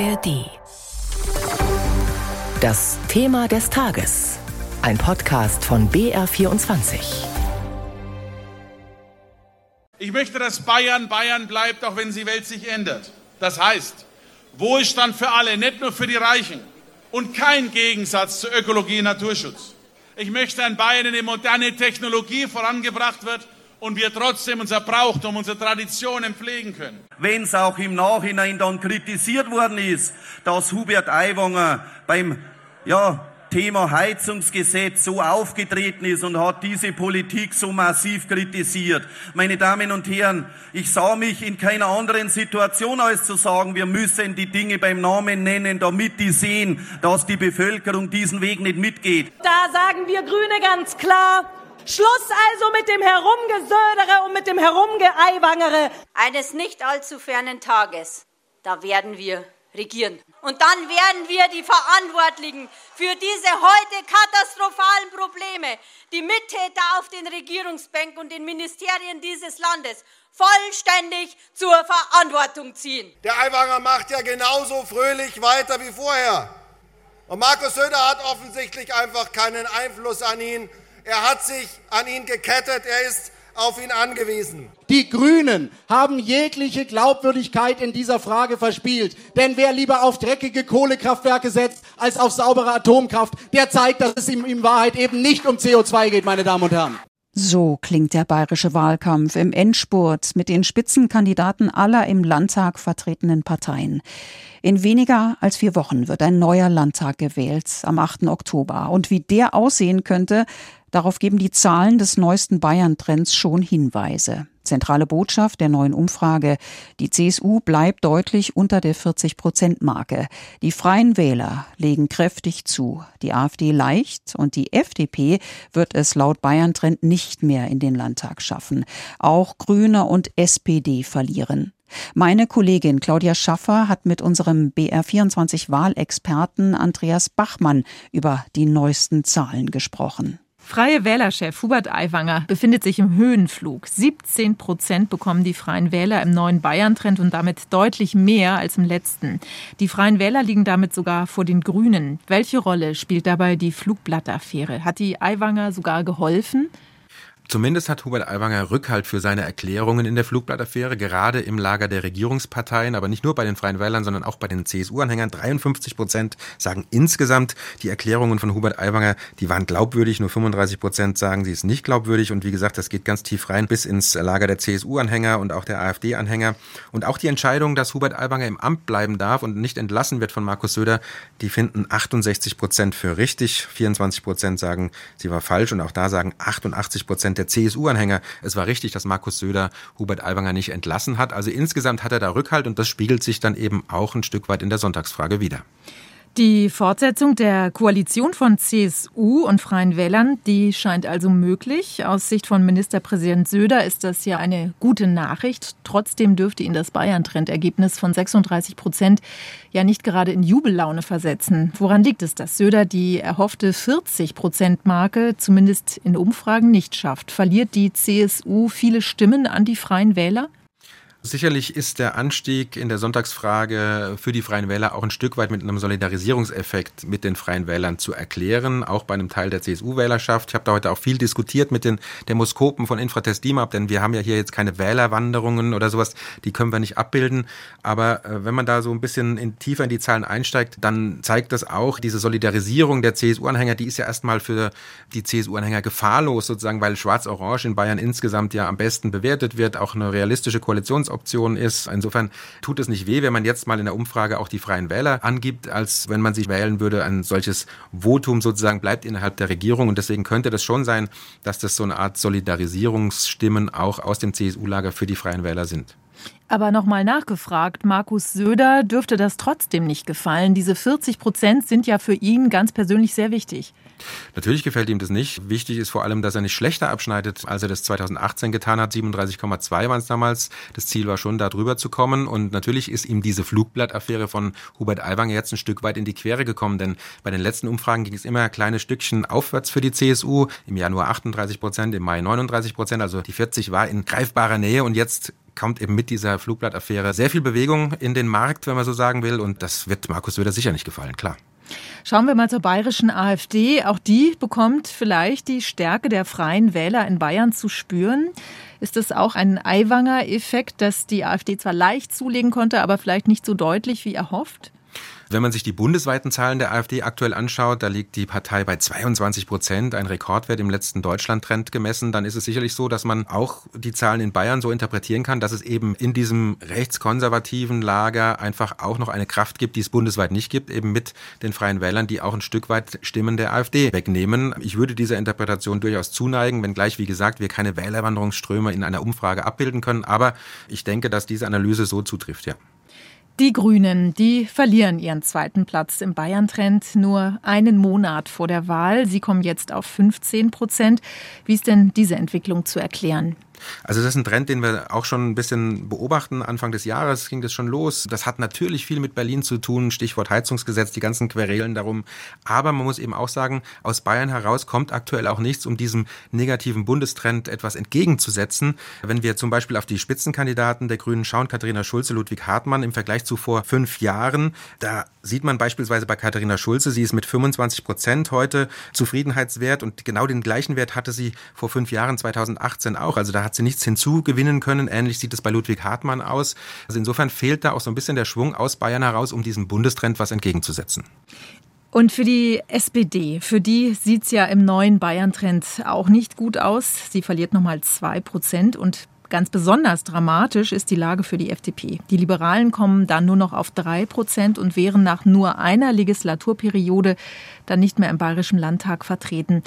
ARD. Das Thema des Tages. Ein Podcast von BR24. Ich möchte, dass Bayern Bayern bleibt, auch wenn die Welt sich ändert. Das heißt, Wohlstand für alle, nicht nur für die Reichen. Und kein Gegensatz zu Ökologie und Naturschutz. Ich möchte ein Bayern, in dem moderne Technologie vorangebracht wird und wir trotzdem unser Brauchtum, unsere Traditionen pflegen können. Wenn es auch im Nachhinein dann kritisiert worden ist, dass Hubert Aiwanger beim ja, Thema Heizungsgesetz so aufgetreten ist und hat diese Politik so massiv kritisiert. Meine Damen und Herren, ich sah mich in keiner anderen Situation als zu sagen, wir müssen die Dinge beim Namen nennen, damit die sehen, dass die Bevölkerung diesen Weg nicht mitgeht. Da sagen wir Grüne ganz klar, Schluss also mit dem Herumgesödere und mit dem Herumgeeiwangere. Eines nicht allzu fernen Tages, da werden wir regieren. Und dann werden wir die Verantwortlichen für diese heute katastrophalen Probleme, die Mittäter auf den Regierungsbänken und den Ministerien dieses Landes vollständig zur Verantwortung ziehen. Der Aiwanger macht ja genauso fröhlich weiter wie vorher. Und Markus Söder hat offensichtlich einfach keinen Einfluss an ihn. Er hat sich an ihn gekettet, er ist auf ihn angewiesen. Die Grünen haben jegliche Glaubwürdigkeit in dieser Frage verspielt. Denn wer lieber auf dreckige Kohlekraftwerke setzt als auf saubere Atomkraft, der zeigt, dass es ihm in Wahrheit eben nicht um CO2 geht, meine Damen und Herren. So klingt der bayerische Wahlkampf im Endspurt mit den Spitzenkandidaten aller im Landtag vertretenen Parteien. In weniger als vier Wochen wird ein neuer Landtag gewählt, am 8. Oktober. Und wie der aussehen könnte, Darauf geben die Zahlen des neuesten Bayern-Trends schon Hinweise. Zentrale Botschaft der neuen Umfrage. Die CSU bleibt deutlich unter der 40-Prozent-Marke. Die Freien Wähler legen kräftig zu. Die AfD leicht und die FDP wird es laut Bayern-Trend nicht mehr in den Landtag schaffen. Auch Grüne und SPD verlieren. Meine Kollegin Claudia Schaffer hat mit unserem BR24 Wahlexperten Andreas Bachmann über die neuesten Zahlen gesprochen. Freie Wählerchef Hubert Aiwanger befindet sich im Höhenflug. 17 Prozent bekommen die Freien Wähler im neuen Bayern-Trend und damit deutlich mehr als im letzten. Die Freien Wähler liegen damit sogar vor den Grünen. Welche Rolle spielt dabei die Flugblattaffäre? Hat die Aiwanger sogar geholfen? Zumindest hat Hubert Aiwanger Rückhalt für seine Erklärungen in der Flugblattaffäre, gerade im Lager der Regierungsparteien, aber nicht nur bei den Freien Wählern, sondern auch bei den CSU-Anhängern. 53 Prozent sagen insgesamt, die Erklärungen von Hubert Aiwanger, die waren glaubwürdig. Nur 35 Prozent sagen, sie ist nicht glaubwürdig. Und wie gesagt, das geht ganz tief rein bis ins Lager der CSU-Anhänger und auch der AfD-Anhänger. Und auch die Entscheidung, dass Hubert Aiwanger im Amt bleiben darf und nicht entlassen wird von Markus Söder, die finden 68 Prozent für richtig. 24 Prozent sagen, sie war falsch. Und auch da sagen 88 Prozent Prozent der CSU-Anhänger, es war richtig, dass Markus Söder Hubert Aiwanger nicht entlassen hat. Also insgesamt hat er da Rückhalt und das spiegelt sich dann eben auch ein Stück weit in der Sonntagsfrage wieder. Die Fortsetzung der Koalition von CSU und Freien Wählern, die scheint also möglich. Aus Sicht von Ministerpräsident Söder ist das ja eine gute Nachricht. Trotzdem dürfte ihn das Bayern-Trendergebnis von 36 Prozent ja nicht gerade in Jubellaune versetzen. Woran liegt es, dass Söder die erhoffte 40 Prozent Marke zumindest in Umfragen nicht schafft? Verliert die CSU viele Stimmen an die Freien Wähler? Sicherlich ist der Anstieg in der Sonntagsfrage für die Freien Wähler auch ein Stück weit mit einem Solidarisierungseffekt mit den Freien Wählern zu erklären, auch bei einem Teil der CSU-Wählerschaft. Ich habe da heute auch viel diskutiert mit den Demoskopen von Infratest DIMAP, denn wir haben ja hier jetzt keine Wählerwanderungen oder sowas, die können wir nicht abbilden. Aber äh, wenn man da so ein bisschen in, tiefer in die Zahlen einsteigt, dann zeigt das auch, diese Solidarisierung der CSU-Anhänger, die ist ja erstmal für die CSU-Anhänger gefahrlos sozusagen, weil Schwarz-Orange in Bayern insgesamt ja am besten bewertet wird, auch eine realistische Koalitions Option ist. Insofern tut es nicht weh, wenn man jetzt mal in der Umfrage auch die Freien Wähler angibt, als wenn man sich wählen würde. Ein solches Votum sozusagen bleibt innerhalb der Regierung und deswegen könnte das schon sein, dass das so eine Art Solidarisierungsstimmen auch aus dem CSU-Lager für die Freien Wähler sind. Aber nochmal nachgefragt, Markus Söder dürfte das trotzdem nicht gefallen. Diese 40 Prozent sind ja für ihn ganz persönlich sehr wichtig. Natürlich gefällt ihm das nicht. Wichtig ist vor allem, dass er nicht schlechter abschneidet, als er das 2018 getan hat. 37,2 waren es damals. Das Ziel war schon, da drüber zu kommen. Und natürlich ist ihm diese Flugblattaffäre von Hubert Aiwanger jetzt ein Stück weit in die Quere gekommen. Denn bei den letzten Umfragen ging es immer kleine Stückchen aufwärts für die CSU. Im Januar 38 Prozent, im Mai 39 Prozent. Also die 40 war in greifbarer Nähe. Und jetzt kommt eben mit dieser Flugblattaffäre sehr viel Bewegung in den Markt, wenn man so sagen will. Und das wird Markus Söder sicher nicht gefallen, klar. Schauen wir mal zur bayerischen AfD. Auch die bekommt vielleicht die Stärke der freien Wähler in Bayern zu spüren. Ist das auch ein Eiwanger-Effekt, dass die AfD zwar leicht zulegen konnte, aber vielleicht nicht so deutlich wie erhofft? Wenn man sich die bundesweiten Zahlen der AfD aktuell anschaut, da liegt die Partei bei 22 Prozent, ein Rekordwert im letzten Deutschland-Trend gemessen, dann ist es sicherlich so, dass man auch die Zahlen in Bayern so interpretieren kann, dass es eben in diesem rechtskonservativen Lager einfach auch noch eine Kraft gibt, die es bundesweit nicht gibt, eben mit den Freien Wählern, die auch ein Stück weit Stimmen der AfD wegnehmen. Ich würde dieser Interpretation durchaus zuneigen, wenngleich, wie gesagt, wir keine Wählerwanderungsströme in einer Umfrage abbilden können, aber ich denke, dass diese Analyse so zutrifft, ja. Die Grünen, die verlieren ihren zweiten Platz im Bayern-Trend nur einen Monat vor der Wahl. Sie kommen jetzt auf 15 Prozent. Wie ist denn diese Entwicklung zu erklären? Also das ist ein Trend, den wir auch schon ein bisschen beobachten. Anfang des Jahres ging das schon los. Das hat natürlich viel mit Berlin zu tun, Stichwort Heizungsgesetz, die ganzen Querelen darum. Aber man muss eben auch sagen, aus Bayern heraus kommt aktuell auch nichts, um diesem negativen Bundestrend etwas entgegenzusetzen. Wenn wir zum Beispiel auf die Spitzenkandidaten der Grünen schauen, Katharina Schulze, Ludwig Hartmann im Vergleich zu vor fünf Jahren, da sieht man beispielsweise bei Katharina Schulze, sie ist mit 25 Prozent heute Zufriedenheitswert und genau den gleichen Wert hatte sie vor fünf Jahren 2018 auch. Also da hat sie nichts hinzugewinnen können. Ähnlich sieht es bei Ludwig Hartmann aus. Also insofern fehlt da auch so ein bisschen der Schwung aus Bayern heraus, um diesem Bundestrend was entgegenzusetzen. Und für die SPD, für die sieht es ja im neuen Bayern-Trend auch nicht gut aus. Sie verliert nochmal zwei Prozent und Ganz besonders dramatisch ist die Lage für die FDP. Die Liberalen kommen dann nur noch auf drei Prozent und wären nach nur einer Legislaturperiode dann nicht mehr im Bayerischen Landtag vertreten.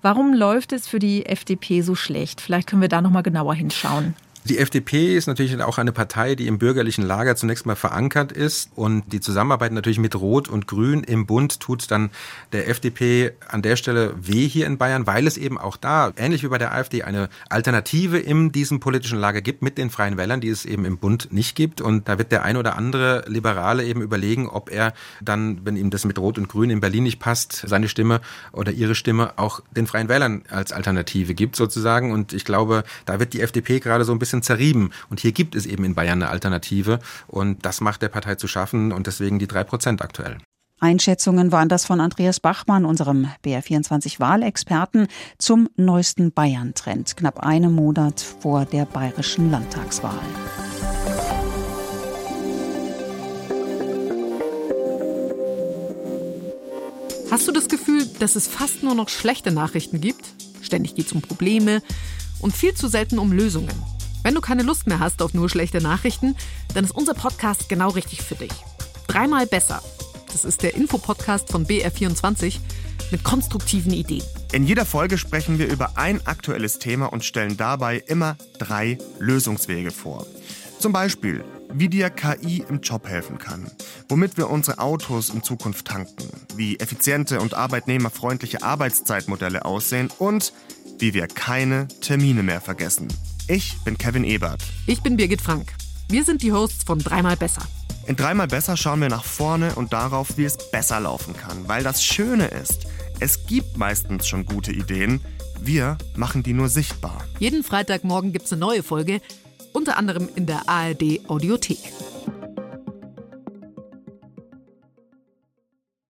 Warum läuft es für die FDP so schlecht? Vielleicht können wir da noch mal genauer hinschauen. Die FDP ist natürlich auch eine Partei, die im bürgerlichen Lager zunächst mal verankert ist und die Zusammenarbeit natürlich mit Rot und Grün im Bund tut dann der FDP an der Stelle weh hier in Bayern, weil es eben auch da, ähnlich wie bei der AfD, eine Alternative in diesem politischen Lager gibt mit den Freien Wählern, die es eben im Bund nicht gibt. Und da wird der ein oder andere Liberale eben überlegen, ob er dann, wenn ihm das mit Rot und Grün in Berlin nicht passt, seine Stimme oder ihre Stimme auch den Freien Wählern als Alternative gibt sozusagen. Und ich glaube, da wird die FDP gerade so ein bisschen bisschen zerrieben. Und hier gibt es eben in Bayern eine Alternative. Und das macht der Partei zu schaffen und deswegen die drei Prozent aktuell. Einschätzungen waren das von Andreas Bachmann, unserem BR24-Wahlexperten, zum neuesten Bayern-Trend, knapp einen Monat vor der bayerischen Landtagswahl. Hast du das Gefühl, dass es fast nur noch schlechte Nachrichten gibt? Ständig geht es um Probleme und viel zu selten um Lösungen. Wenn du keine Lust mehr hast auf nur schlechte Nachrichten, dann ist unser Podcast genau richtig für dich. Dreimal besser. Das ist der Infopodcast von BR24 mit konstruktiven Ideen. In jeder Folge sprechen wir über ein aktuelles Thema und stellen dabei immer drei Lösungswege vor. Zum Beispiel, wie dir KI im Job helfen kann, womit wir unsere Autos in Zukunft tanken, wie effiziente und arbeitnehmerfreundliche Arbeitszeitmodelle aussehen und wie wir keine Termine mehr vergessen. Ich bin Kevin Ebert. Ich bin Birgit Frank. Wir sind die Hosts von Dreimal Besser. In Dreimal Besser schauen wir nach vorne und darauf, wie es besser laufen kann. Weil das Schöne ist, es gibt meistens schon gute Ideen. Wir machen die nur sichtbar. Jeden Freitagmorgen gibt es eine neue Folge, unter anderem in der ARD Audiothek.